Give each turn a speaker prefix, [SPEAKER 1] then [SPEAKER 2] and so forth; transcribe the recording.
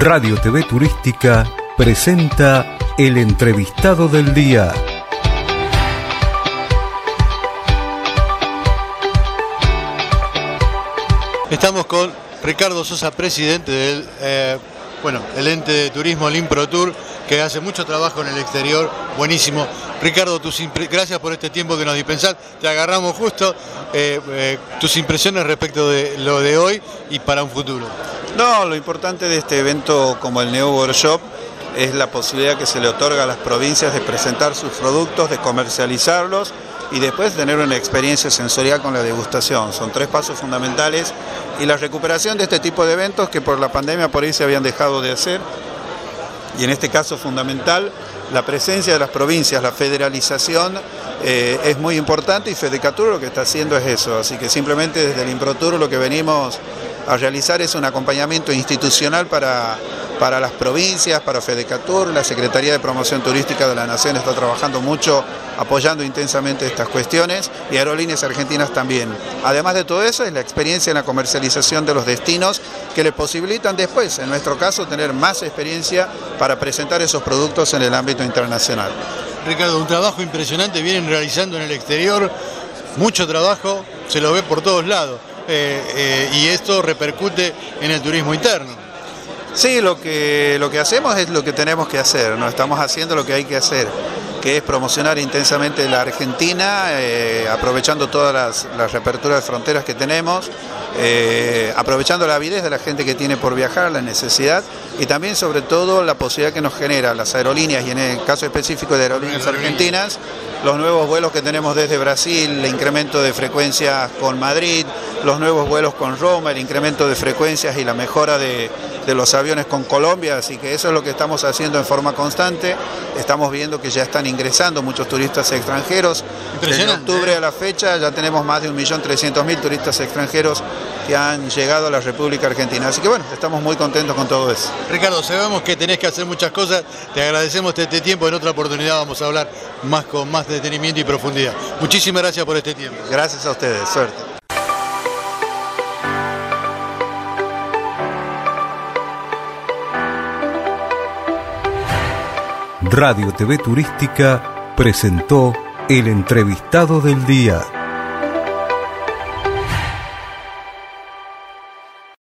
[SPEAKER 1] Radio TV Turística presenta el entrevistado del día.
[SPEAKER 2] Estamos con Ricardo Sosa, presidente del eh, bueno, el ente de turismo Limpro Tour, que hace mucho trabajo en el exterior, buenísimo. Ricardo, tus gracias por este tiempo que nos dispensás, te agarramos justo. Eh, eh, tus impresiones respecto de lo de hoy y para un futuro.
[SPEAKER 3] No, lo importante de este evento como el New Workshop es la posibilidad que se le otorga a las provincias de presentar sus productos, de comercializarlos y después tener una experiencia sensorial con la degustación. Son tres pasos fundamentales y la recuperación de este tipo de eventos que por la pandemia por ahí se habían dejado de hacer y en este caso fundamental la presencia de las provincias, la federalización eh, es muy importante y Fedecatur lo que está haciendo es eso, así que simplemente desde el Improtur lo que venimos a realizar es un acompañamiento institucional para para las provincias, para Fedecatur, la Secretaría de Promoción Turística de la Nación está trabajando mucho apoyando intensamente estas cuestiones y Aerolíneas Argentinas también. Además de todo eso es la experiencia en la comercialización de los destinos que le posibilitan después, en nuestro caso, tener más experiencia para presentar esos productos en el ámbito internacional.
[SPEAKER 2] Ricardo, un trabajo impresionante vienen realizando en el exterior, mucho trabajo, se lo ve por todos lados eh, eh, y esto repercute en el turismo interno.
[SPEAKER 3] Sí, lo que, lo que hacemos es lo que tenemos que hacer, no estamos haciendo lo que hay que hacer, que es promocionar intensamente la Argentina, eh, aprovechando todas las, las reaperturas de fronteras que tenemos, aprovechando la avidez de la gente que tiene por viajar, la necesidad y también sobre todo la posibilidad que nos genera las aerolíneas y en el caso específico de aerolíneas argentinas, los nuevos vuelos que tenemos desde Brasil, el incremento de frecuencias con Madrid, los nuevos vuelos con Roma, el incremento de frecuencias y la mejora de, de los aviones con Colombia, así que eso es lo que estamos haciendo en forma constante. Estamos viendo que ya están ingresando muchos turistas extranjeros. En octubre a la fecha ya tenemos más de 1.300.000 turistas extranjeros que han llegado a la República Argentina. Así que bueno, estamos muy contentos con todo eso.
[SPEAKER 2] Ricardo, sabemos que tenés que hacer muchas cosas, te agradecemos este tiempo, en otra oportunidad vamos a hablar más con más detenimiento y profundidad. Muchísimas gracias por este tiempo.
[SPEAKER 3] Gracias a ustedes, suerte.
[SPEAKER 1] Radio TV Turística presentó el entrevistado del día.